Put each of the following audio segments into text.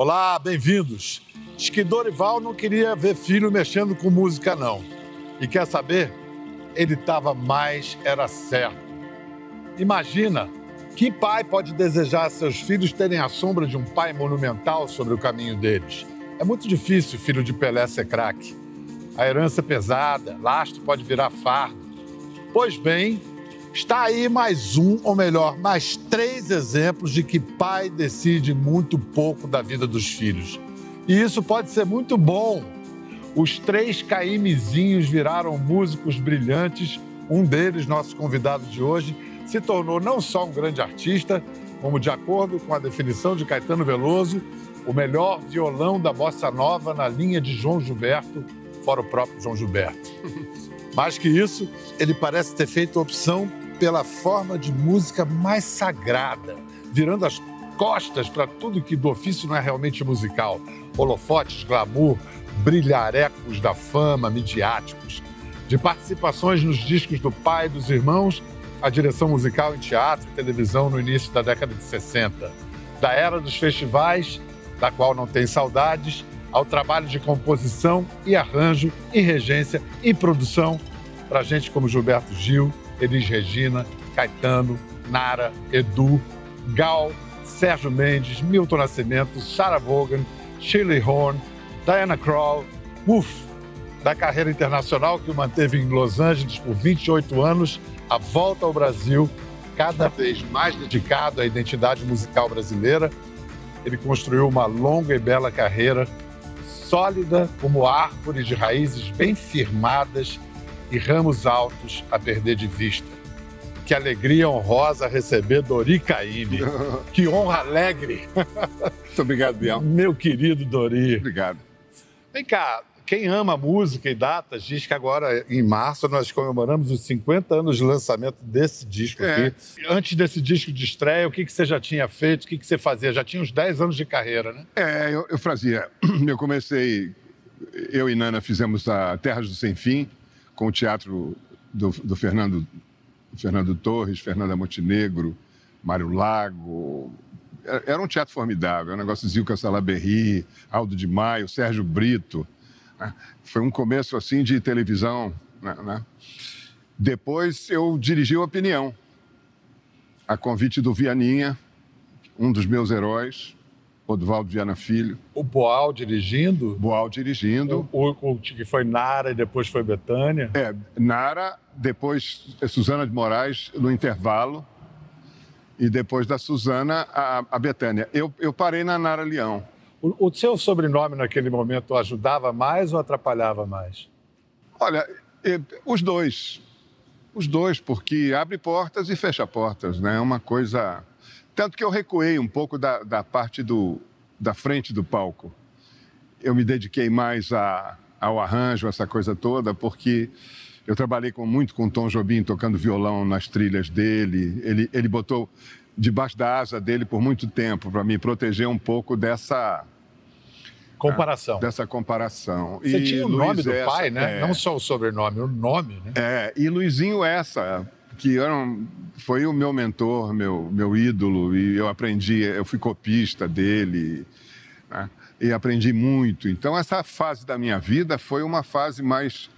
Olá, bem-vindos. Diz que Dorival não queria ver filho mexendo com música, não. E quer saber? Ele estava mais, era certo. Imagina, que pai pode desejar seus filhos terem a sombra de um pai monumental sobre o caminho deles? É muito difícil filho de Pelé ser craque. A herança é pesada, lastro pode virar fardo. Pois bem, está aí mais um, ou melhor, mais três exemplos de que pai decide muito pouco da vida dos filhos. E isso pode ser muito bom. Os três Caímezinhos viraram músicos brilhantes. Um deles, nosso convidado de hoje, se tornou não só um grande artista, como, de acordo com a definição de Caetano Veloso, o melhor violão da bossa nova na linha de João Gilberto, fora o próprio João Gilberto. Mais que isso, ele parece ter feito opção pela forma de música mais sagrada, virando as costas para tudo que do ofício não é realmente musical. Holofotes, glamour, brilharecos da fama, midiáticos. De participações nos discos do pai e dos irmãos, a direção musical em teatro e televisão no início da década de 60. Da era dos festivais da qual não tem saudades, ao trabalho de composição e arranjo e regência e produção para gente como Gilberto Gil, Elis Regina, Caetano, Nara, Edu, Gal, Sérgio Mendes, Milton Nascimento, Sarah Vaughan, Shirley Horn, Diana Krall, uff, da carreira internacional que o manteve em Los Angeles por 28 anos, a volta ao Brasil, cada vez mais dedicado à identidade musical brasileira. Ele construiu uma longa e bela carreira, sólida como árvore de raízes bem firmadas e ramos altos a perder de vista. Que alegria honrosa receber Dori Caymmi. que honra alegre. Muito obrigado, Biel. Meu querido Dori. Obrigado. Vem cá, quem ama música e datas diz que agora, em março, nós comemoramos os 50 anos de lançamento desse disco é. aqui. Antes desse disco de estreia, o que, que você já tinha feito? O que, que você fazia? Já tinha uns 10 anos de carreira, né? É, eu, eu fazia. Eu comecei. Eu e Nana fizemos a Terras do Sem Fim, com o teatro do, do Fernando, Fernando Torres, Fernanda Montenegro, Mário Lago, era um teatro formidável, um negócio Zilka Salaberry, Aldo de Maio, Sérgio Brito. Né? Foi um começo assim de televisão. Né? né? Depois eu dirigi o Opinião, a convite do Vianinha, um dos meus heróis, Odvaldo Viana Filho. O Boal dirigindo? Boal dirigindo. O, o, o, que foi Nara e depois foi Betânia? É, Nara, depois Suzana de Moraes no intervalo e depois da Suzana a, a Betânia. Eu, eu parei na Nara Leão. O, o seu sobrenome naquele momento ajudava mais ou atrapalhava mais? Olha, os dois. Os dois, porque abre portas e fecha portas, né? É uma coisa. Tanto que eu recuei um pouco da, da parte do, da frente do palco. Eu me dediquei mais a, ao arranjo, essa coisa toda, porque eu trabalhei com, muito com o Tom Jobim tocando violão nas trilhas dele. Ele, ele botou debaixo da asa dele por muito tempo para me proteger um pouco dessa comparação. dessa comparação. Você e tinha o nome do essa, pai, né? É... Não só o sobrenome, o nome, né? É, e Luizinho essa, que era um, foi o meu mentor, meu, meu ídolo, e eu aprendi, eu fui copista dele, né? e aprendi muito. Então, essa fase da minha vida foi uma fase mais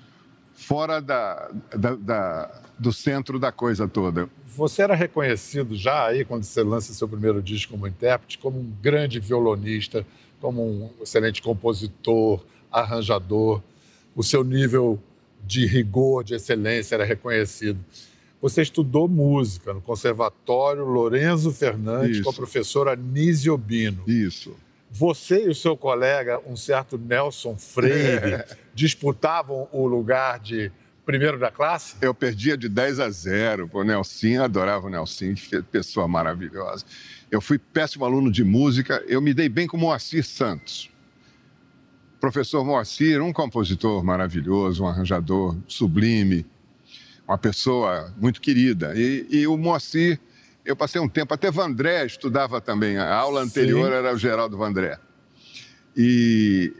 fora da, da, da do centro da coisa toda. Você era reconhecido já aí, quando você lança seu primeiro disco como intérprete, como um grande violonista, como um excelente compositor, arranjador. O seu nível de rigor, de excelência era reconhecido. Você estudou música no Conservatório Lorenzo Fernandes Isso. com a professora Nise Obino. Isso. Você e o seu colega, um certo Nelson Freire, é. disputavam o lugar de primeiro da classe? Eu perdia de 10 a 0. O Nelson, adorava o Nelson, pessoa maravilhosa. Eu fui péssimo aluno de música, eu me dei bem com Moacir Santos. Professor Moacir, um compositor maravilhoso, um arranjador sublime, uma pessoa muito querida. E, e o Moacir, eu passei um tempo, até Vandré estudava também, a aula anterior Sim. era o Geraldo Vandré. E,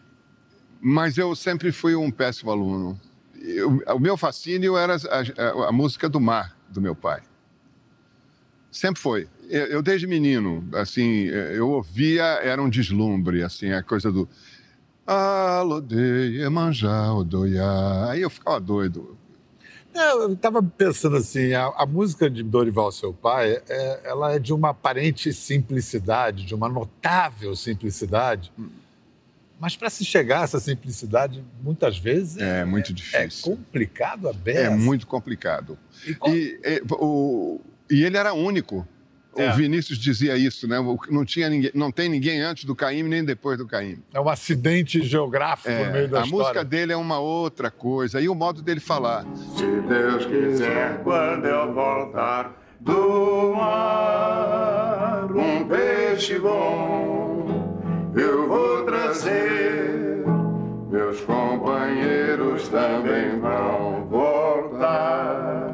mas eu sempre fui um péssimo aluno eu, o meu fascínio era a, a, a, música do mar do meu pai. Sempre foi. Eu, eu, desde menino, assim, eu ouvia, era um deslumbre, assim, a coisa do. Aí eu ficava doido. É, eu estava pensando assim, a, a, música de Dorival, seu pai, é, ela é de uma aparente simplicidade, de uma notável simplicidade. Hum. Mas para se chegar a essa simplicidade, muitas vezes é, é muito difícil. É complicado a beça. É muito complicado. E, e, e, o, e ele era único. É. O Vinícius dizia isso, né? Não, tinha ninguém, não tem ninguém antes do Caim nem depois do Caim. É um acidente geográfico é, no meio da a história. A música dele é uma outra coisa. E o modo dele falar. Se Deus quiser, quando eu voltar do mar, um peixe bom eu vou trazer. Meus companheiros também vão voltar.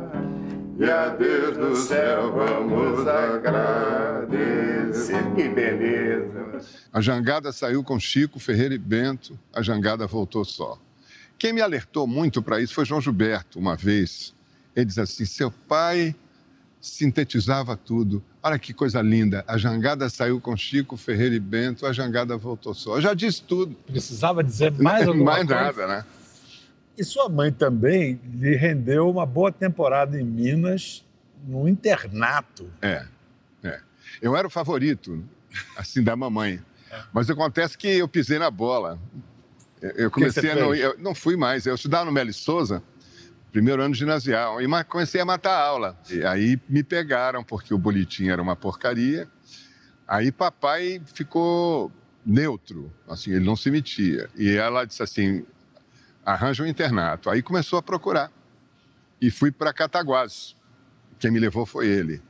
E a Deus do céu vamos agradecer. Que beleza! A jangada saiu com Chico, Ferreira e Bento, a jangada voltou só. Quem me alertou muito para isso foi João Gilberto, uma vez. Ele diz assim: seu pai sintetizava tudo. Olha que coisa linda. A jangada saiu com Chico, Ferreira e Bento, a jangada voltou só. Eu já disse tudo. Precisava dizer mais alguma mais coisa? Mais nada, né? E sua mãe também lhe rendeu uma boa temporada em Minas, no internato. É, é. Eu era o favorito, assim, da mamãe. É. Mas acontece que eu pisei na bola. Eu comecei a não, eu não fui mais. Eu estudava no Meli Souza, primeiro ano ginasial, e comecei a matar a aula. E aí me pegaram, porque o boletim era uma porcaria. Aí papai ficou neutro, assim, ele não se metia. E ela disse assim: arranja um internato. Aí começou a procurar. E fui para Cataguases. Quem me levou foi ele.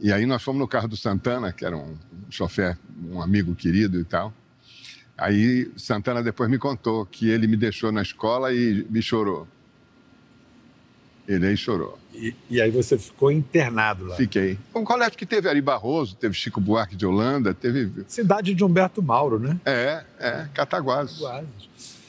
E aí nós fomos no carro do Santana, que era um chofer, um amigo querido e tal. Aí Santana depois me contou que ele me deixou na escola e me chorou. Ele aí chorou. E, e, aí você ficou internado lá? Fiquei. Um colégio que teve Ari Barroso, teve Chico Buarque de Holanda, teve... Cidade de Humberto Mauro, né? É, é, Cataguases. Cataguases.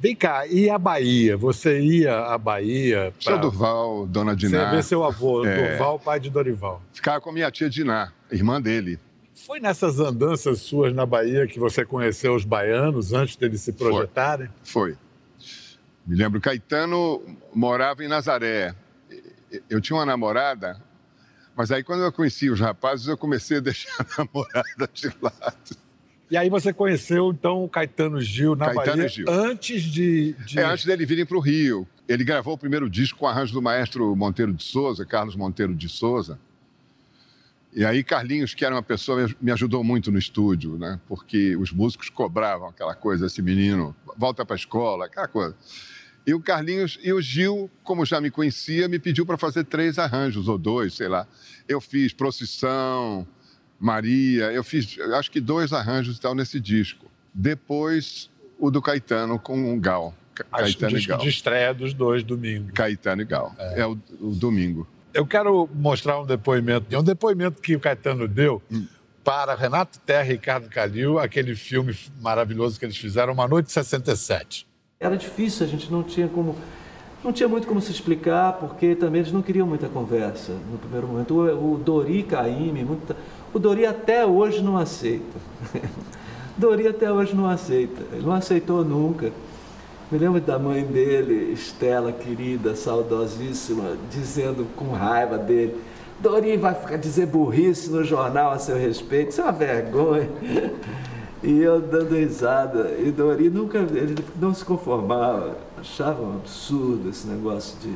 Vem cá, e a Bahia? Você ia à Bahia? Pra... Seu Durval, Dona Diná. Você vê seu avô, é... Durval, pai de Dorival. Ficava com minha tia Diná, irmã dele. Foi nessas andanças suas na Bahia que você conheceu os baianos antes deles se projetarem? Foi. Foi. Me lembro, Caetano morava em Nazaré. Eu tinha uma namorada, mas aí quando eu conheci os rapazes, eu comecei a deixar a namorada de lado. E aí você conheceu, então, o Caetano Gil na Caetano Bahia Gil. antes de, de... É, antes dele virem para o Rio. Ele gravou o primeiro disco com arranjo do maestro Monteiro de Souza, Carlos Monteiro de Souza. E aí Carlinhos, que era uma pessoa, me ajudou muito no estúdio, né? Porque os músicos cobravam aquela coisa, esse menino, volta para a escola, aquela coisa. E o Carlinhos e o Gil, como já me conhecia, me pediu para fazer três arranjos, ou dois, sei lá. Eu fiz Procissão, Maria. Eu fiz, acho que dois arranjos e tal nesse disco. Depois, o do Caetano com o Gal. Acho Caetano o disco de estreia dos dois, domingo. Caetano e Gal. É, é o, o, domingo. Eu quero mostrar um depoimento. Um depoimento que o Caetano deu hum. para Renato Terra e Ricardo Calil, aquele filme maravilhoso que eles fizeram, Uma Noite 67. Era difícil, a gente não tinha como não tinha muito como se explicar, porque também eles não queriam muita conversa no primeiro momento. O, o Dori Caime, muita, o Dori até hoje não aceita. Dori até hoje não aceita. Ele não aceitou nunca. Me lembro da mãe dele, Estela, querida, saudosíssima, dizendo com raiva dele: Dori vai ficar dizer burrice no jornal a seu respeito, isso é uma vergonha. E eu dando risada. E Dori nunca, ele não se conformava, achava um absurdo esse negócio de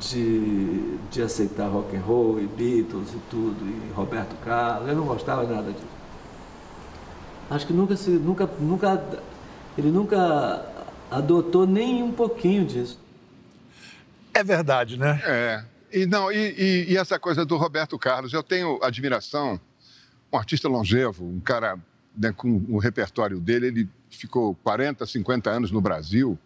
de, de aceitar rock and roll e Beatles e tudo, e Roberto Carlos, eu não gostava nada disso. Acho que nunca se, nunca, nunca, ele nunca adotou nem um pouquinho disso. É verdade, né? É. E, não, e, e, e essa coisa do Roberto Carlos, eu tenho admiração, um artista longevo, um cara né, com o repertório dele, ele ficou 40, 50 anos no Brasil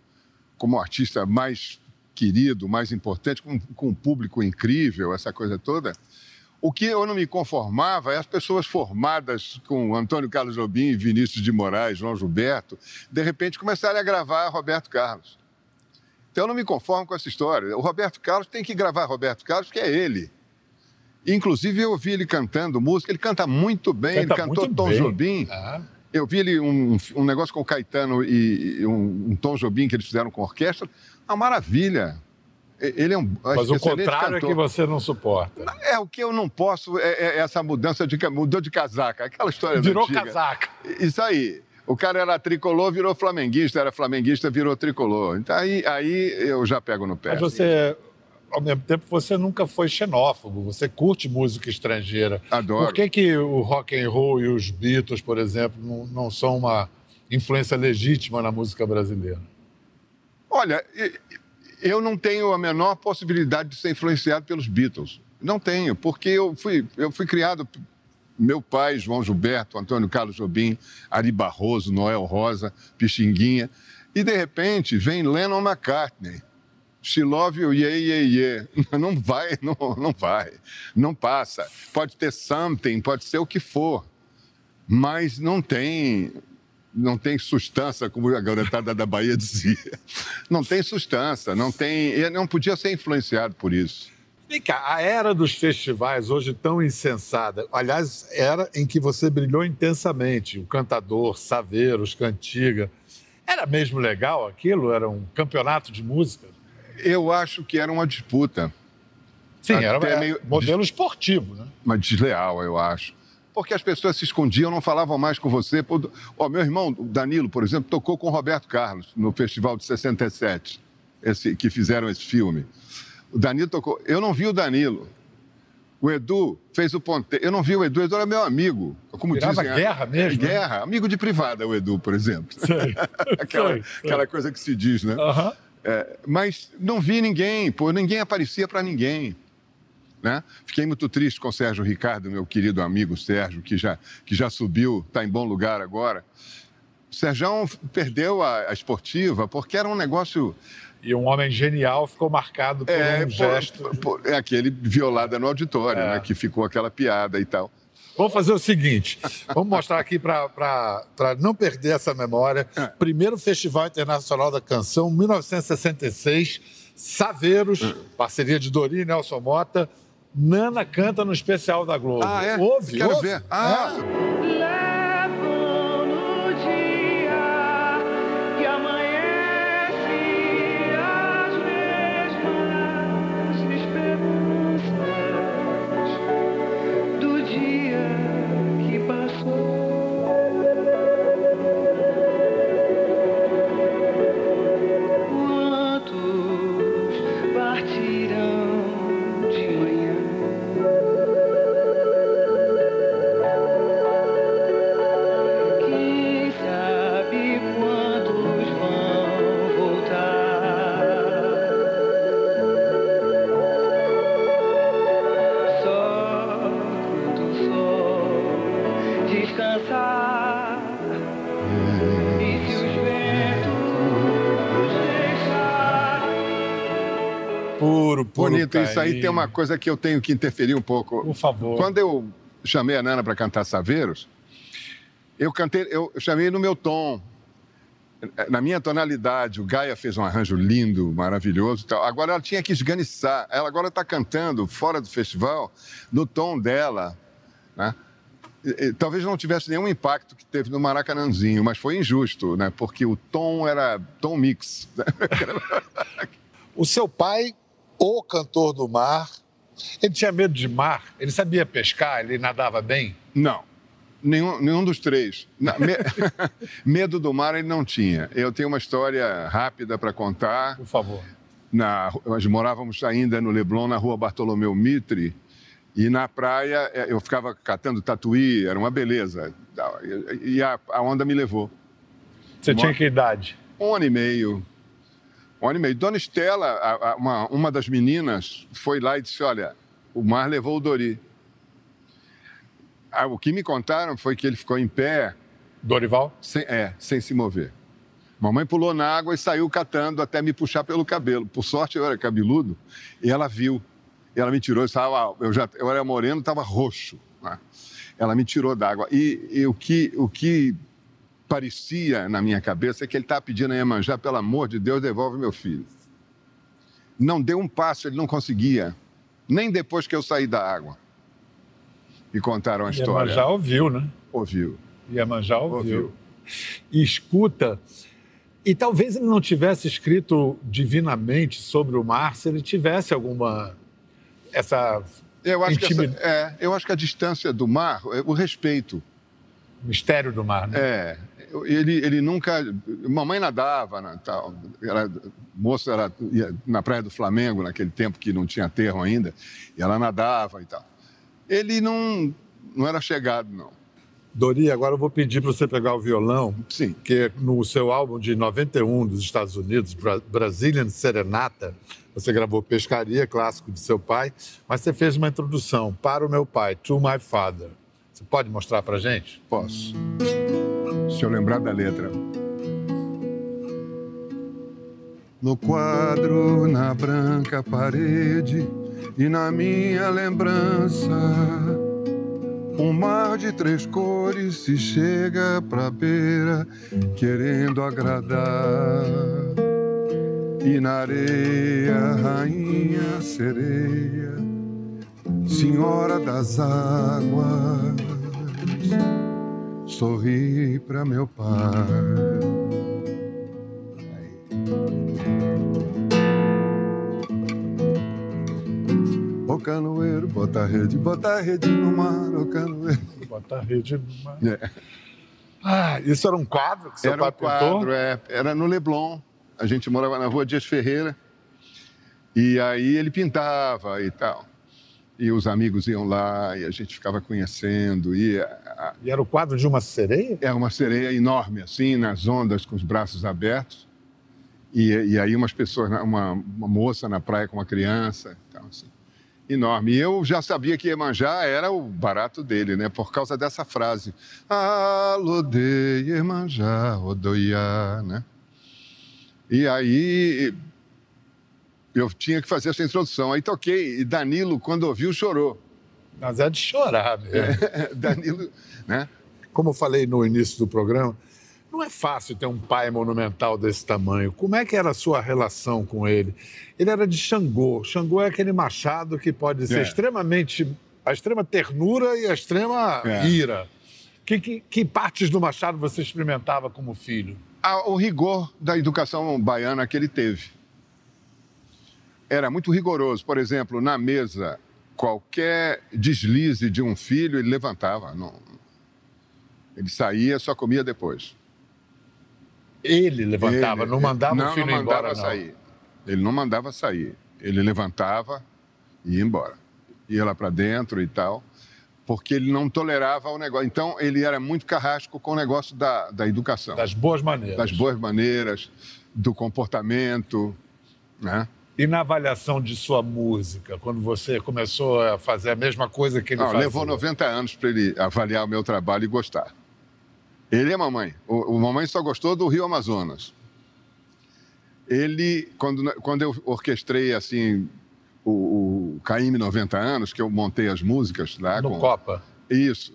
como artista mais querido, mais importante, com, com um público incrível, essa coisa toda. O que eu não me conformava é as pessoas formadas com Antônio Carlos Jobim, Vinícius de Moraes, João Gilberto, de repente começarem a gravar Roberto Carlos. Então eu não me conformo com essa história. O Roberto Carlos tem que gravar Roberto Carlos, que é ele. Inclusive, eu ouvi ele cantando música, ele canta muito bem, Canta ele cantou Tom bem. Jobim. Ah, Eu vi ele um, um negócio com o Caetano e, e um, um Tom Jobim que eles fizeram com orquestra. Uma maravilha. Ele é um mas o contrário é cantor. que você não suporta. É, o que eu não posso é, é essa mudança de mudou de casaca, aquela história Virou antiga. casaca. Isso aí. O cara era tricolor, virou flamenguista, era flamenguista, virou tricolor. Então aí, aí eu já pego no pé. Mas você, ao mesmo tempo, você nunca foi xenófobo. Você curte música estrangeira. Adoro. Por que, que o rock and roll e os Beatles, por exemplo, não, não são uma influência legítima na música brasileira? Olha, eu não tenho a menor possibilidade de ser influenciado pelos Beatles. Não tenho, porque eu fui, eu fui criado. Meu pai, João Gilberto, Antônio Carlos Jobim, Ari Barroso, Noel Rosa, Pixinguinha. E, de repente, vem Lennon McCartney. She love you, yeah, yeah, yeah. Não vai, não, não vai. Não passa. Pode ter something, pode ser o que for. Mas não tem não tem sustância, como a garotada da Bahia dizia. Não tem sustância, não tem. Ele não podia ser influenciado por isso. Vem cá, a era dos festivais, hoje tão insensada, aliás, era em que você brilhou intensamente, o Cantador, Saveiros, Cantiga. Era mesmo legal aquilo? Era um campeonato de música? Eu acho que era uma disputa, Sim, Até era era meio- modelo esportivo, né? uma desleal, eu acho. Porque as pessoas se escondiam, não falavam mais com você. Ó, meu irmão, Danilo, por exemplo, tocou com o Roberto Carlos no Festival de 67, esse, que fizeram esse filme. O Danilo tocou. Eu não vi o Danilo. O Edu fez o ponteiro. Eu não vi o Edu, o Edu era meu amigo. Como Virava dizem, guerra mesmo, né? Guerra. Amigo de privada, o Edu, por exemplo. Sei. aquela, Sei, sei. aquela coisa que se diz, né? Aham. É, mas não vi ninguém, pô, ninguém aparecia para ninguém. Né? Fiquei muito triste com o Sérgio Ricardo, meu querido amigo Sérgio, que já, que já subiu, está em bom lugar agora. O Sérgio perdeu a, a esportiva porque era um negócio. E um homem genial ficou marcado por É, um por- gesto. por- é aquele violada no auditório, É. né? que ficou aquela piada e tal. Vamos fazer o seguinte: vamos mostrar aqui para não perder essa memória. É. Primeiro Festival Internacional da Canção, 1966, Saveiros, É. parceria de Dori e Nelson Mota. Nana canta no especial da Globo. Ah, é? Ouve, Quero ouve. ver. Ah, Levam Bonito. Isso aí tem uma coisa que eu tenho que interferir um pouco. Por favor. Quando eu chamei a Nana para cantar Saveiros, eu cantei, eu chamei no meu tom, na minha tonalidade. O Gaia fez um arranjo lindo, maravilhoso. Tal. Agora ela tinha que esganiçar. Ela agora está cantando fora do festival no tom dela, né? Talvez não tivesse nenhum impacto que teve no Maracanãzinho, mas foi injusto, né? Porque o tom era tom mix. O seu pai, o cantor do mar, ele tinha medo de mar? Ele sabia pescar? Ele nadava bem? Não. Nenhum, nenhum dos três. Me- Medo do mar ele não tinha. Eu tenho uma história rápida para contar. Por favor. Na, nós morávamos ainda no Leblon, na rua Bartolomeu Mitre, e na praia eh, eu ficava catando tatuí, era uma beleza. E a, a onda me levou. Você Mo- tinha que idade? Um ano e meio. Um ano e meio. Dona Estela, a- a- uma, uma das meninas, foi lá e disse: Olha, o mar levou o Dori. Ah, o que me contaram foi que ele ficou em pé, Dorival? sem, é, sem se mover. Mamãe pulou na água e saiu catando até me puxar pelo cabelo. Por sorte, eu era cabeludo e ela viu. E ela me tirou, eu, estava, eu, já, eu era moreno, estava roxo. né? Ela me tirou d'água. E, e o, que, o que parecia na minha cabeça que ele estava pedindo a Iemanjá, pelo amor de Deus, devolve meu filho. Não deu um passo, ele não conseguia. Nem depois que eu saí da água. e contaram a história. Iemanjá ouviu, né? Ouviu. Iemanjá ouviu. Ouviu. E escuta. E talvez ele não tivesse escrito divinamente sobre o mar se ele tivesse alguma. Essa. Eu acho, que essa- é, eu acho que a distância do mar, o respeito. Mistério do mar, né? É, ele, ele nunca. Mamãe nadava, né, tal. Era, moça era ia na praia do Flamengo, naquele tempo que não tinha terro ainda, e ela nadava e tal. Ele não, não era chegado, não. Dori, agora eu vou pedir para você pegar o violão, Sim. que no seu álbum de 91 dos Estados Unidos, Bra- Brazilian Serenata, você gravou Pescaria, clássico de seu pai, mas você fez uma introdução para o meu pai, To My Father. Você pode mostrar para gente? Posso. Se eu lembrar da letra. No quadro, na branca parede e na minha lembrança, um mar de três cores se chega pra beira, querendo agradar. E na areia, rainha sereia, senhora das águas sorri pra meu pai. Ô canoeiro, bota a rede, bota a rede no mar, ô canoeiro. Bota a rede no mar. É. Ah, isso era um quadro que seu Era um pai pintou? quadro, é, era no Leblon. A gente morava na rua Dias Ferreira. E aí ele pintava e tal. E os amigos iam lá e a gente ficava conhecendo. E a- E era o quadro de uma sereia? É uma sereia enorme, assim, nas ondas, com os braços abertos. E, e aí umas pessoas, na- uma, uma moça na praia com uma criança, então, assim, enorme. E eu já sabia que Iemanjá era o barato dele, né? Por causa dessa frase. Alode Iemanjá, Odoiá, né? E aí eu tinha que fazer essa introdução. Aí toquei, e Danilo, quando ouviu, chorou. Mas é de chorar mesmo. Danilo, né? Como eu falei no início do programa, não é fácil ter um pai monumental desse tamanho. Como é que era a sua relação com ele? Ele era de Xangô. Xangô é aquele machado que pode ser É. extremamente. a extrema ternura e a extrema É. ira. Que, que, que partes do machado você experimentava como filho? a- o rigor da educação baiana que ele teve. Era muito rigoroso. Por exemplo, na mesa, qualquer deslize de um filho, ele levantava. Não... Ele saía, só comia depois. Ele levantava, Ele- não mandava não, o filho não mandava embora, não. sair. Ele não mandava sair. Ele levantava e ia embora. Ia lá para dentro e tal, porque ele não tolerava o negócio. Então, ele era muito carrasco com o negócio da, da educação. Das boas maneiras. das boas maneiras, do comportamento, né? E na avaliação de sua música, quando você começou a fazer a mesma coisa que ele Não, fazia? levou 90 anos para ele avaliar o meu trabalho e gostar. Ele é mamãe. O, o mamãe só gostou do Rio Amazonas. Ele, quando, quando eu orquestrei assim o, o Caíme 90 anos, que eu montei as músicas lá No com Copa. Isso.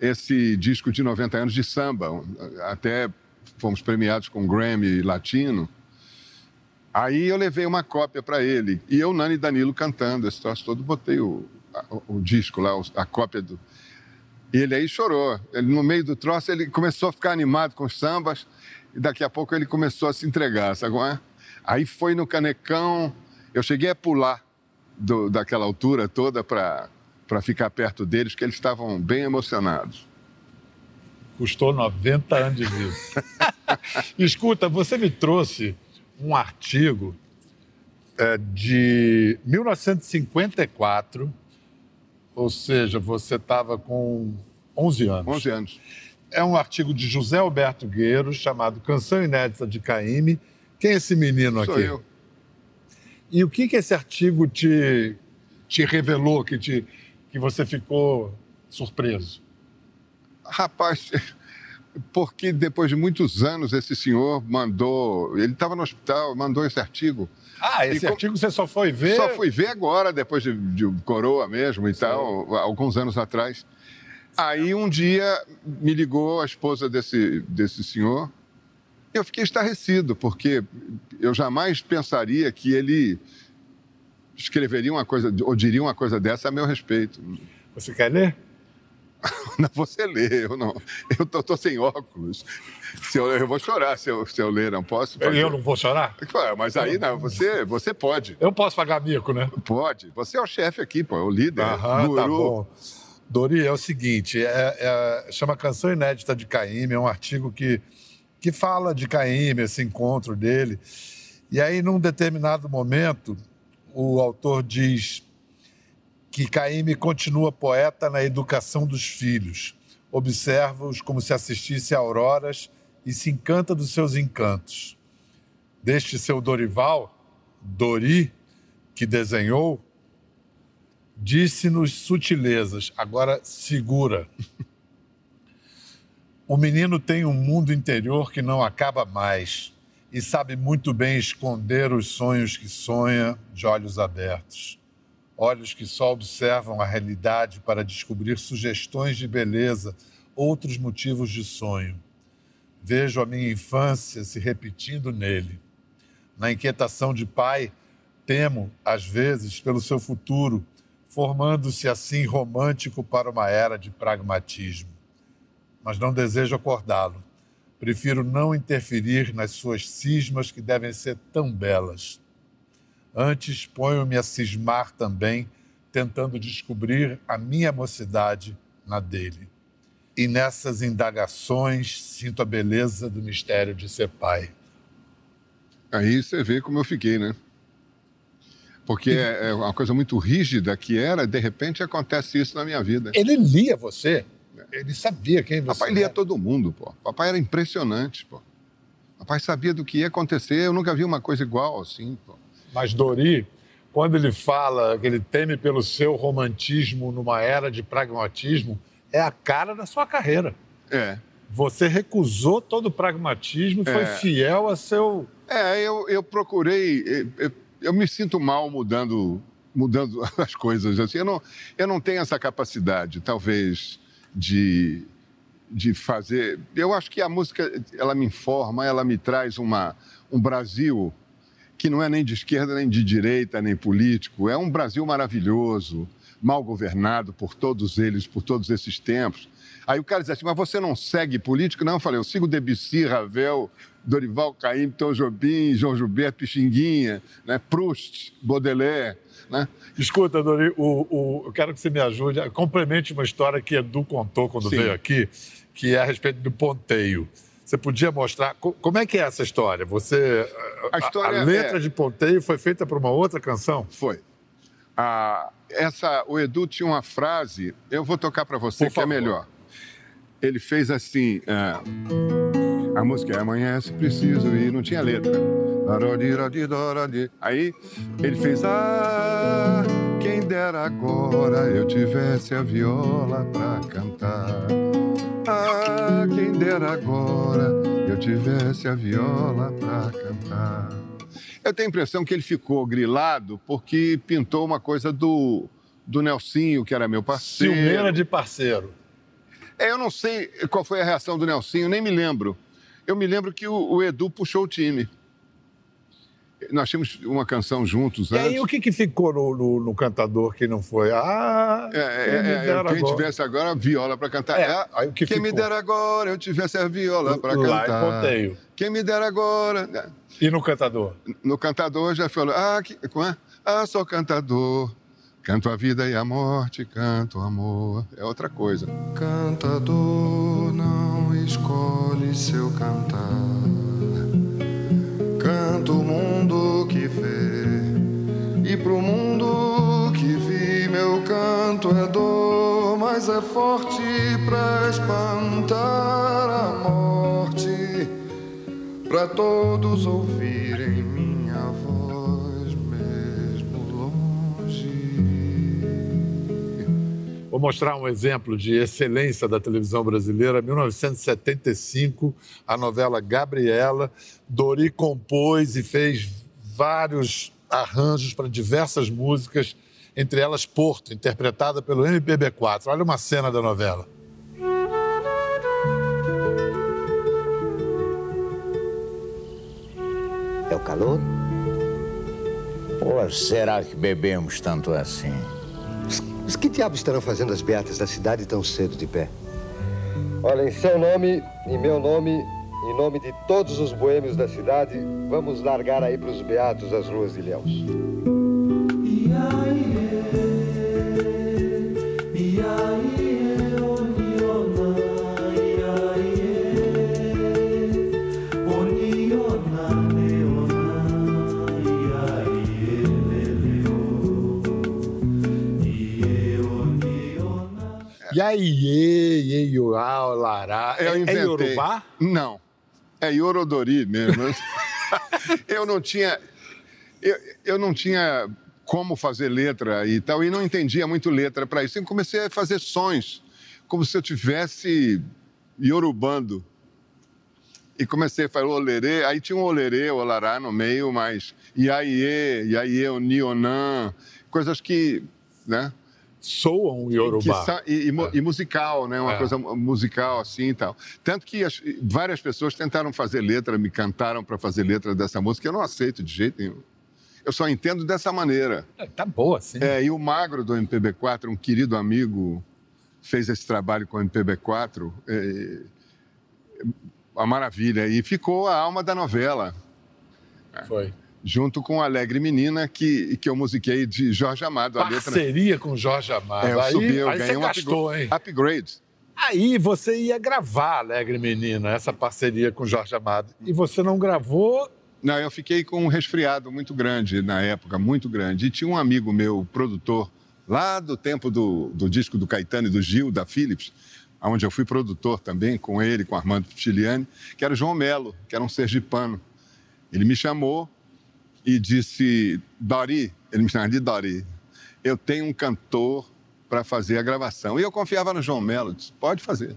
Esse disco de 90 anos de samba, até fomos premiados com Grammy Latino. Aí eu levei uma cópia para ele. E eu, Nani e Danilo, cantando esse troço todo, botei o, o, disco lá, a cópia do. Ele aí chorou. Ele, no meio do troço, ele começou a ficar animado com os sambas. E daqui a pouco ele começou a se entregar, sabe é? Aí foi no canecão. Eu cheguei a pular do- daquela altura toda para ficar perto deles, porque eles estavam bem emocionados. Custou 90 anos de vida. Escuta, você me trouxe um artigo é, de 1954, ou seja, você estava com 11 anos. 11 anos. É um artigo de José Alberto Gueiro, chamado Canção Inédita de Caíme. Quem é esse menino Sou aqui? eu. E o que, que esse artigo te, te revelou, que, te, que você ficou surpreso? Rapaz, porque depois de muitos anos esse senhor mandou. Ele estava no hospital, mandou esse artigo. Ah, esse E artigo você só foi ver? Só fui ver agora, depois de, de coroa mesmo e tal, alguns anos atrás. Aí um dia me ligou a esposa desse, desse senhor. Eu fiquei estarrecido, porque eu jamais pensaria que ele escreveria uma coisa, ou diria uma coisa dessa a meu respeito. Você quer ler? Não, você lê, eu não. Eu tô, tô sem óculos. Se eu, eu vou chorar se eu, se eu ler, não posso? fazer. Eu não vou chorar? Ué, Mas aí, não, você, você pode. Eu posso pagar mico, né? Pode. Você é o chefe aqui, pô, é o líder. Aham, guru. tá bom. Dori, é o seguinte, é, é- chama Canção Inédita de Caíme, é um artigo que, que fala de Caíme, esse encontro dele. E aí, num determinado momento, o autor diz que Caíme continua poeta na educação dos filhos. Observa-os como se assistisse a auroras e se encanta dos seus encantos. Deste seu Dorival, Dori, que desenhou, disse-nos sutilezas, agora segura. O menino tem um mundo interior que não acaba mais e sabe muito bem esconder os sonhos que sonha de olhos abertos. Olhos que só observam a realidade para descobrir sugestões de beleza, outros motivos de sonho. Vejo a minha infância se repetindo nele. Na inquietação de pai, temo, às vezes, pelo seu futuro, formando-se assim romântico para uma era de pragmatismo. Mas não desejo acordá-lo. Prefiro não interferir nas suas cismas que devem ser tão belas. Antes, ponho-me a cismar também, tentando descobrir a minha mocidade na dele. E nessas indagações sinto a beleza do mistério de ser pai. Aí você vê como eu fiquei, né? Porque é é uma coisa muito rígida que era, de repente acontece isso na minha vida. Ele lia você? Ele sabia quem você Papai lia era. todo mundo, pô. Papai era impressionante, pô. Papai sabia do que ia acontecer, eu nunca vi uma coisa igual assim, pô. Mas Dori, quando ele fala que ele teme pelo seu romantismo numa era de pragmatismo, é a cara da sua carreira. É. Você recusou todo o pragmatismo e foi É. fiel a seu. É, eu, eu procurei. Eu, eu- eu me sinto mal mudando, mudando as coisas. Assim. Eu, não, eu não tenho essa capacidade, talvez, de, de fazer. Eu acho que a música ela me informa, ela me traz uma, um Brasil que não é nem de esquerda, nem de direita, nem político. É um Brasil maravilhoso, mal governado por todos eles, por todos esses tempos. Aí o cara diz assim, mas você não segue político? Não, eu falei, eu sigo Debussy, Ravel, Dorival Caymmi, Tom Jobim, João Gilberto, Pixinguinha, né? Proust, Baudelaire, né? Escuta, Dori, o, o- eu quero que você me ajude. Complemente uma história que Edu contou quando Sim. veio aqui, que é a respeito do ponteio. Você podia mostrar. co- Como é que é essa história? Você. A história a letra é- de ponteio foi feita por uma outra canção? Foi. Ah, essa, o Edu tinha uma frase, eu vou tocar para você Por que é favor. melhor. Ele fez assim, ah, a música é Amanhece Preciso e não tinha letra. Aí ele fez, ah, quem dera agora eu tivesse a viola pra cantar. Ah, quem dera agora eu tivesse a viola pra cantar. Eu tenho a impressão que ele ficou grilado porque pintou uma coisa do, do Nelsinho, que era meu parceiro. Ciumeira de parceiro. É, eu não sei qual foi a reação do Nelsinho, nem me lembro. Eu me lembro que o, o Edu puxou o time. Nós tínhamos uma canção juntos E antes. aí, o que, que ficou no, no- no cantador que não foi? Ah, É, é, quem me é, quem agora. tivesse agora a viola para cantar. É, É, aí o que quem me ficou? dera agora eu tivesse a viola para Lá em cantar. Ponteio. Quem me dera agora. né? E no cantador? No cantador já falou, ah, que, é? ah, sou cantador, canto a vida e a morte, canto o amor. É outra coisa. Cantador não escolhe seu cantar, e pro mundo que vi meu canto é dor, mas é forte pra espantar a morte para todos ouvirem minha voz mesmo longe. Vou mostrar um exemplo de excelência da televisão brasileira. 1975, a novela Gabriela. Dori compôs e fez vários arranjos para diversas músicas, entre elas Porto, interpretada pelo MPB4. Olha uma cena da novela. É o calor? Ou será que bebemos tanto assim? Mas que diabos estarão fazendo as beatas da cidade tão cedo de pé? Olha, em seu nome, em meu nome, em nome de todos os boêmios da cidade, vamos largar aí para os beatos as ruas de Ilhéus. E aí, e, e, lará. Eu É, é inventei. Yorubá? Não. É Yorodori mesmo. eu não tinha. Eu, eu não tinha como fazer letra e tal, e não entendia muito letra para isso. Eu comecei a fazer sons, como se eu tivesse yorubando. E comecei a falar olerê, aí tinha um olerê, olará no meio, mas iaiê, iaiê, o nionan, coisas que, né? Soam que Yorubá. sa- e, e mu- e musical, né? Uma É. coisa musical assim e tal. Tanto que as- várias pessoas tentaram fazer letra, me cantaram para fazer letra dessa música, eu não aceito de jeito nenhum. Eu só entendo dessa maneira. É, Tá boa, sim. É, e o Magro do MPB4, um querido amigo, fez esse trabalho com o MPB4, é, a maravilha. E ficou a alma da novela, Foi. Junto com a Alegre Menina, que, que eu musiquei de Jorge Amado. A letra... Parceria com Jorge Amado. É, eu aí subi, eu aí ganhei você um gastou, upgrade. upgrade. Aí você ia gravar Alegre Menina, essa parceria com Jorge Amado. E você não gravou. Não, eu fiquei com um resfriado muito grande na época, muito grande. E tinha um amigo meu, produtor, lá do tempo do, do disco do Caetano e do Gil, da Philips, onde eu fui produtor também, com ele, com Armando Chiliani, que era o João Melo, que era um sergipano. Ele me chamou e disse, Dori, ele me chamava de Dori, eu tenho um cantor para fazer a gravação. E eu confiava no João Melo, disse, pode fazer.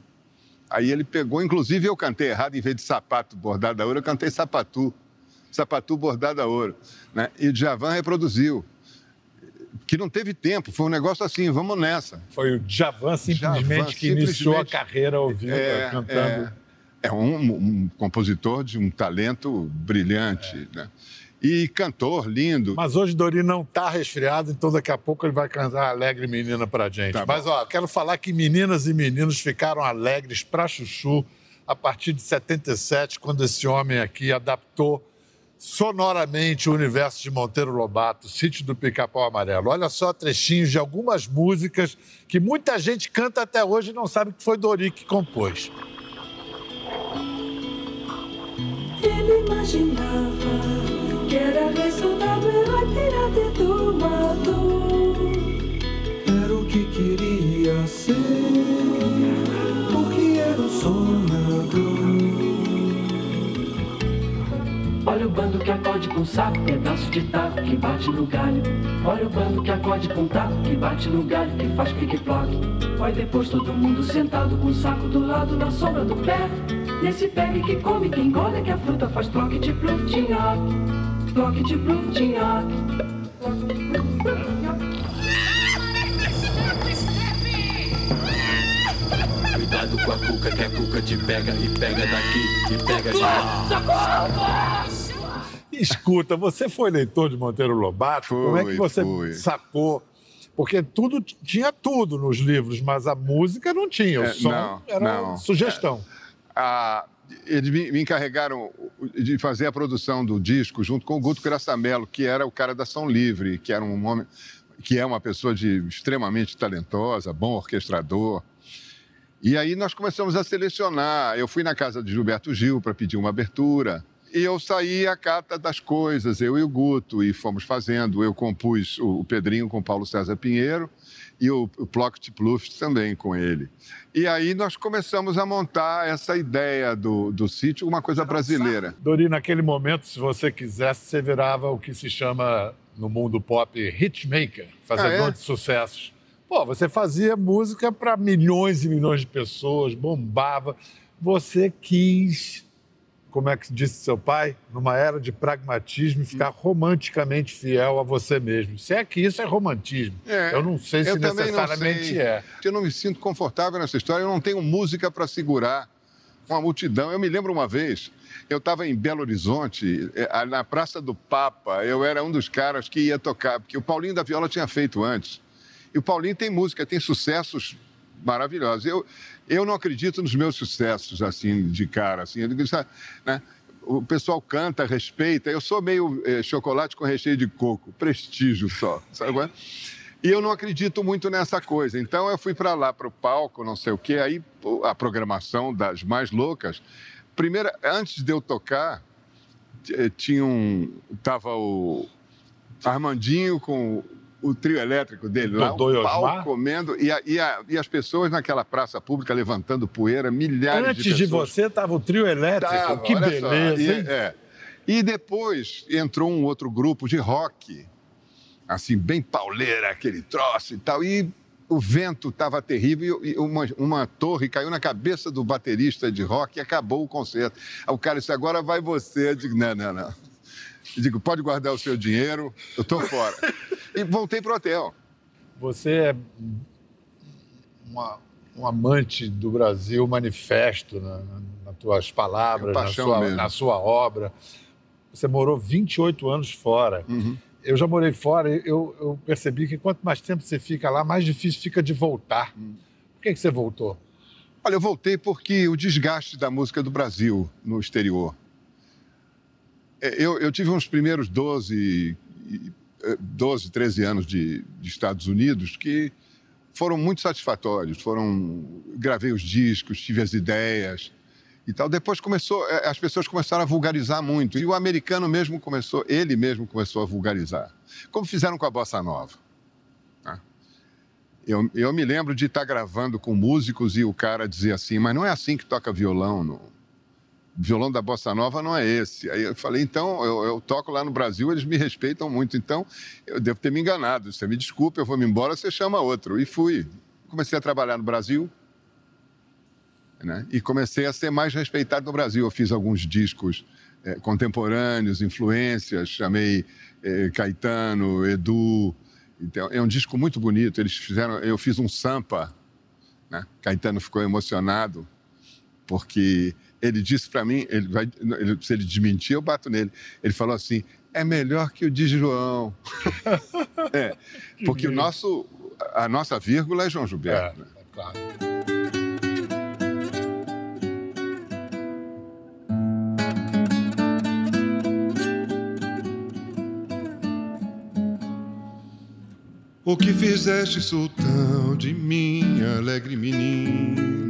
Aí ele pegou, inclusive eu cantei errado, em vez de sapato bordado a ouro, eu cantei sapatu. Sapatu bordado a ouro. Né? E o Djavan reproduziu. Que não teve tempo, foi um negócio assim, vamos nessa. Foi o Djavan simplesmente Djavan, que iniciou a simplesmente. carreira vivo, É, cantando. é, é um, um compositor de um talento brilhante. Né? E cantor lindo. Mas hoje Dori não está resfriado, então daqui a pouco ele vai cantar Alegre Menina pra gente. Tá. Mas, ó, quero falar que meninas e meninos ficaram alegres pra chuchu a partir de 77, quando esse homem aqui adaptou sonoramente o universo de Monteiro Lobato, Sítio do Pica-Pau Amarelo. Olha só trechinhos de algumas músicas que muita gente canta até hoje e não sabe que foi Dori que compôs. Ele imaginava que era rei soldado, herói, pirata do mato. Era o que queria ser, porque era um sonhador. Olha o bando que acorde com saco, pedaço de taco que bate no galho. Olha o bando que acorde com taco que bate no galho, que faz pique-ploque. Olha depois todo mundo sentado com o saco do lado na sombra do pé. Nesse pegue que come, que engole, que a fruta faz troque de pluftinhoque. Troque de pluftinhoque. Cuidado com a cuca, que a cuca te pega e pega daqui e pega de lá. Escuta, você foi leitor de Monteiro Lobato? Como é que você fui. sacou? Porque tudo tinha tudo nos livros, mas a música não tinha. O É, som não, era não. sugestão. a- eles me, encarregaram de fazer a produção do disco junto com o Guto Graçamelo, que era o cara da Ação Livre, que era um homem, que é uma pessoa de extremamente talentosa, bom orquestrador. E aí nós começamos a selecionar. Eu fui na casa de Gilberto Gil para pedir uma abertura. E eu saí a cata das coisas, eu e o Guto, e fomos fazendo. Eu compus o Pedrinho com o Paulo César Pinheiro e o, o Plocket Pluft também com ele. E aí nós começamos a montar essa ideia do, do sítio, uma coisa brasileira. Dori, naquele momento, se você quisesse, você virava o que se chama no mundo pop hitmaker, fazedor Ah, é? de sucessos. Pô, você fazia música para milhões e milhões de pessoas, bombava. Você quis, como é que disse seu pai, numa era de pragmatismo, ficar romanticamente fiel a você mesmo. Se é que isso é romantismo. É, eu não sei se necessariamente sei. é. Eu não me sinto confortável nessa história, eu não tenho música para segurar uma multidão. Eu me lembro uma vez, eu estava em Belo Horizonte, eh, na Praça do Papa, eu era um dos caras que ia tocar, porque o Paulinho da Viola tinha feito antes. E o Paulinho tem música, tem sucessos maravilhosos. Eu, eu não acredito nos meus sucessos, assim, de cara, assim. Eu sabe, né? O pessoal canta, respeita. Eu sou meio eh, chocolate com recheio de coco, prestígio só, sabe? é? E eu não acredito muito nessa coisa. Então eu fui para lá, para o palco, não sei o quê. Aí a programação das mais loucas. Primeiro, antes de eu tocar, eh, tinha um. Tava o Armandinho com o trio elétrico dele lá, Dodô um pau Osmar? comendo, e, a- e a- e as pessoas naquela praça pública levantando poeira, milhares Antes de de, pessoas. você, tava o trio elétrico. Tava, que beleza, E, hein? é. E depois entrou um outro grupo de rock, assim, bem pauleira, aquele troço e tal. E o vento estava terrível e uma, uma torre caiu na cabeça do baterista de rock e acabou o concerto. O cara disse, agora vai você. Eu digo, não, não, não. Eu digo, pode guardar o seu dinheiro, eu tô fora. e voltei pro hotel. Você é uma- um amante do Brasil manifesto na, na, nas tuas palavras, É na sua, na sua obra. Você morou 28 anos fora. Uhum. Eu já morei fora e eu, eu percebi que quanto mais tempo você fica lá, mais difícil fica de voltar. Hum. Por que, que você voltou? Olha, eu voltei porque o desgaste da música do Brasil no exterior. É, Eu, eu tive uns primeiros 12, e- eh, 12 13 anos de, de Estados Unidos que foram muito satisfatórios. Foram, gravei os discos, tive as ideias e tal. Depois começou, eh, as pessoas começaram a vulgarizar muito. E o americano mesmo começou, ele mesmo começou a vulgarizar. Como fizeram com a Bossa Nova. né? Eu, eu me lembro de estar gravando com músicos e o cara dizia assim, mas não é assim que toca violão. No... Violão da Bossa Nova não é esse. Aí eu falei, então, eu, eu toco lá no Brasil, eles me respeitam muito, então eu devo ter me enganado. Você me desculpe, eu vou me embora, você chama outro. E fui. Comecei a trabalhar no Brasil, né? E comecei a ser mais respeitado no Brasil. Eu fiz alguns discos eh, contemporâneos, influências, chamei eh, Caetano, Edu. Então, é um disco muito bonito. Eles fizeram, eu fiz um sampa, né? Caetano ficou emocionado porque ele disse para mim, ele vai, ele- se ele desmentir, eu bato nele. Ele falou assim: é melhor que o de João. é, porque o nosso, a nossa vírgula é João Gilberto. né? claro. O que fizeste, sultão, de minha alegre menina?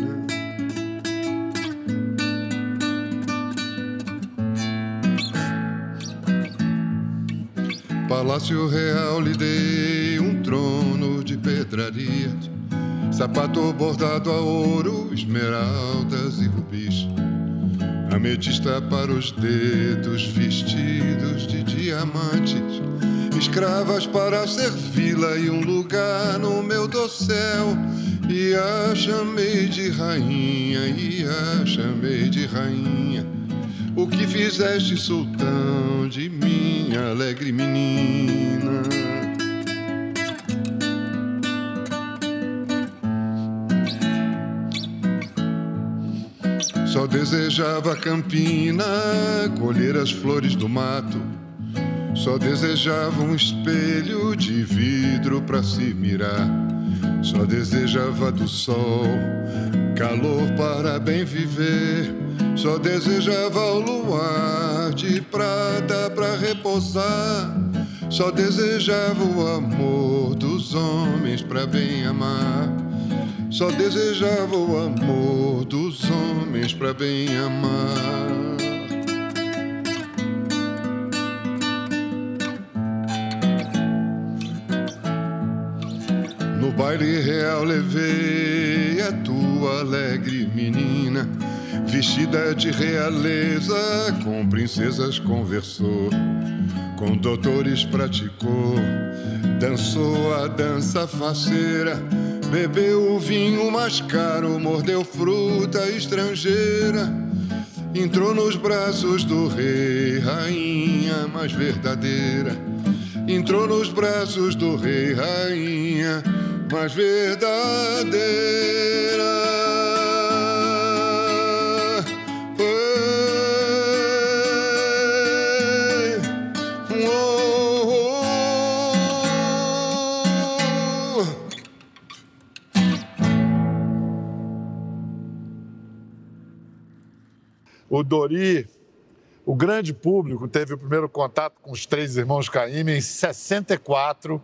Palácio Real lhe dei um trono de pedraria, sapato bordado a ouro, esmeraldas e rubis. Ametista para os dedos vestidos de diamantes, escravas para servi-la e um lugar no meu dossel. E a chamei de rainha, e a chamei de rainha. O que fizeste, sultão, de minha alegre menina? Só desejava a campina, colher as flores do mato. Só desejava um espelho de vidro para se mirar. Só desejava do sol, calor para bem viver. Só desejava o luar de prata para repousar. Só desejava o amor dos homens para bem amar. Só desejava o amor dos homens para bem amar. No baile real levei a tua alegre menina, vestida de realeza, com princesas conversou, com doutores praticou, dançou a dança faceira, bebeu o vinho mais caro, mordeu fruta estrangeira. Entrou nos braços do rei, rainha mais verdadeira. Entrou nos braços do rei, rainha mais verdadeira. O Dori, o grande público, teve o primeiro contato com os três irmãos Caymmi em 64,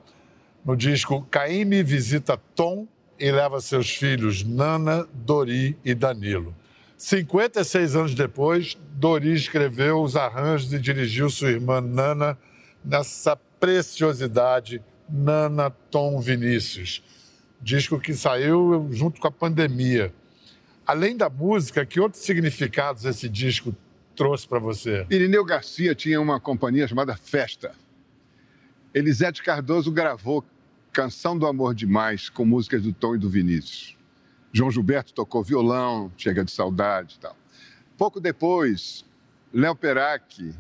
no disco Caymmi Visita Tom e leva seus filhos Nana, Dori e Danilo. 56 anos depois, Dori escreveu os arranjos e dirigiu sua irmã Nana nessa preciosidade Nana Tom Vinícius. Disco que saiu junto com a pandemia. Além da música, que outros significados esse disco trouxe para você? Irineu Garcia tinha uma companhia chamada Festa. Elisete Cardoso gravou Canção do Amor Demais com músicas do Tom e do Vinícius. João Gilberto tocou violão, Chega de Saudade e tal. Pouco depois, Léo Perac,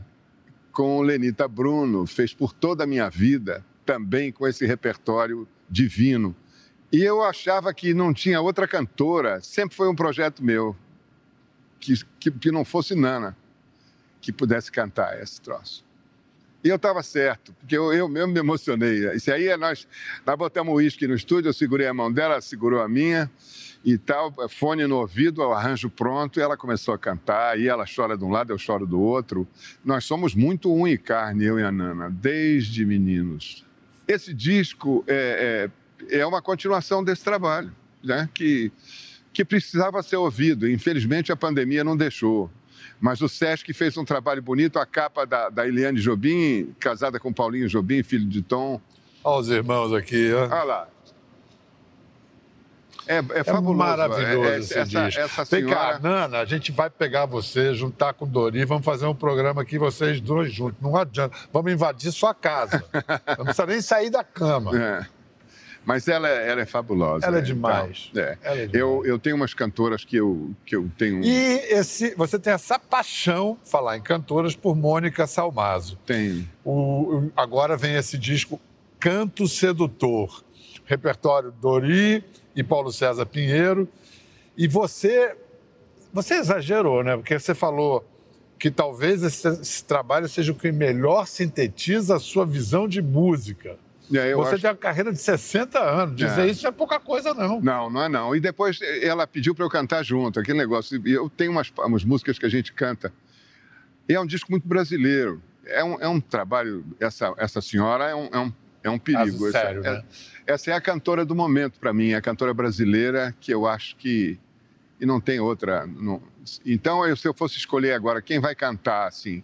com Lenita Bruno, fez Por Toda a Minha Vida, também com esse repertório divino. E eu achava que não tinha outra cantora, sempre foi um projeto meu, que, que, que não fosse Nana, que pudesse cantar esse troço. E eu estava certo, porque eu, eu mesmo me emocionei. Isso aí é nós. Nós botamos uísque no estúdio, eu segurei a mão dela, ela segurou a minha e tal, fone no ouvido, o arranjo pronto, e ela começou a cantar, e ela chora de um lado, eu choro do outro. Nós somos muito um e carne, eu e a Nana, desde meninos. Esse disco é, é é uma continuação desse trabalho, né? que, que precisava ser ouvido. Infelizmente, a pandemia não deixou. Mas o Sesc fez um trabalho bonito, a capa da, da Eliane Jobim, casada com Paulinho Jobim, filho de Tom. Olha os irmãos aqui. Ó. Olha lá. É, é, é fabuloso. maravilhoso é, esse essa, disco. Essa senhora... Vem cá, Nana, a gente vai pegar você, juntar com o Dori, vamos fazer um programa aqui, vocês dois juntos. Não adianta. Vamos invadir sua casa. Não precisa nem sair da cama. É. Mas ela, é, ela é fabulosa. Ela é demais. Então, é. Ela é demais. Eu, eu tenho umas cantoras que eu, que eu tenho. E esse, você tem essa paixão, falar em cantoras, por Mônica Salmazo. Tem. O, agora vem esse disco Canto Sedutor. Repertório Dori e Paulo César Pinheiro. E você. Você exagerou, né? Porque você falou que talvez esse, esse trabalho seja o que melhor sintetiza a sua visão de música. É, Você acho... tem uma carreira de 60 anos. Dizer é. isso é pouca coisa, não. Não, não é não. E depois ela pediu para eu cantar junto, aquele negócio. E eu tenho umas, umas músicas que a gente canta. E é um disco muito brasileiro. É um, é um trabalho. Essa, essa senhora é um, é um, é um perigo. sério, essa, né? é, essa é a cantora do momento para mim, a cantora brasileira que eu acho que. E não tem outra. Não... Então, eu, se eu fosse escolher agora quem vai cantar assim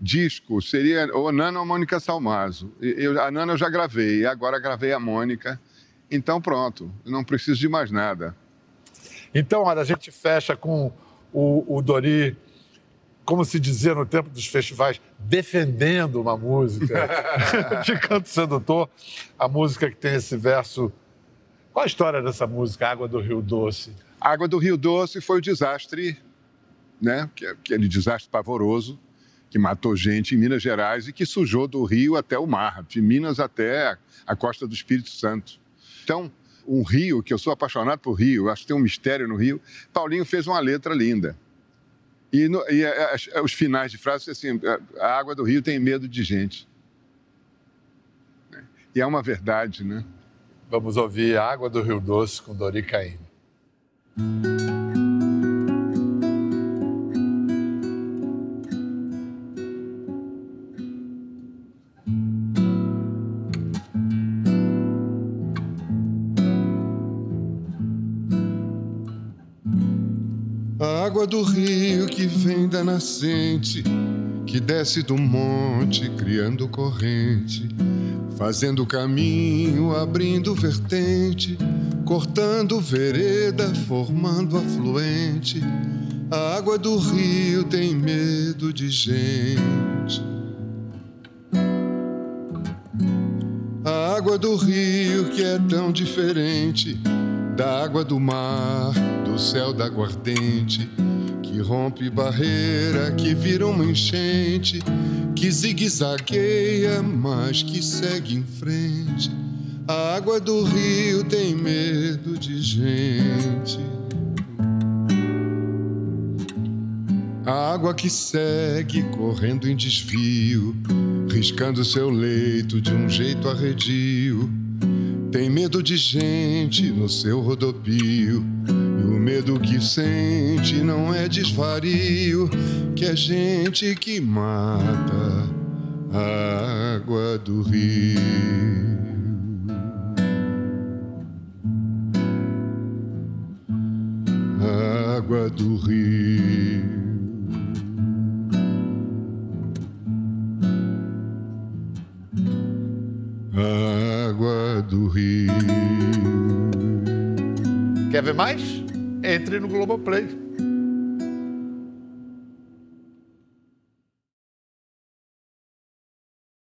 disco seria ou Nana ou Mônica Salmazo. Eu, a Nana eu já gravei, agora gravei a Mônica. Então pronto, não preciso de mais nada. Então, olha, a gente fecha com o, o Dori, como se dizia no tempo dos festivais, defendendo uma música de canto sedutor, a música que tem esse verso. Qual a história dessa música, Água do Rio Doce? Água do Rio Doce foi o desastre, né? É aquele desastre pavoroso que matou gente em Minas Gerais e que sujou do Rio até o mar, de Minas até a costa do Espírito Santo. Então, um rio, que eu sou apaixonado por rio, acho que tem um mistério no rio, Paulinho fez uma letra linda. E, no, e as, os finais de frase assim, a água do rio tem medo de gente. E é uma verdade, né? Vamos ouvir a Água do Rio Doce com Dori Caymmi. Da nascente, que desce do monte, criando corrente, fazendo caminho, abrindo vertente, cortando vereda, formando afluente. A água do rio tem medo de gente. A água do rio que é tão diferente da água do mar, do céu da aguardente que rompe barreira, que vira uma enchente, que zigue-zagueia, mas que segue em frente. A água do rio tem medo de gente. A água que segue correndo em desvio, riscando seu leito de um jeito arredio. Tem medo de gente no seu rodopio medo que sente não é desvario, que é gente que mata a água do rio. A água do rio. Água do rio. Quer ver mais? Entre no Globoplay.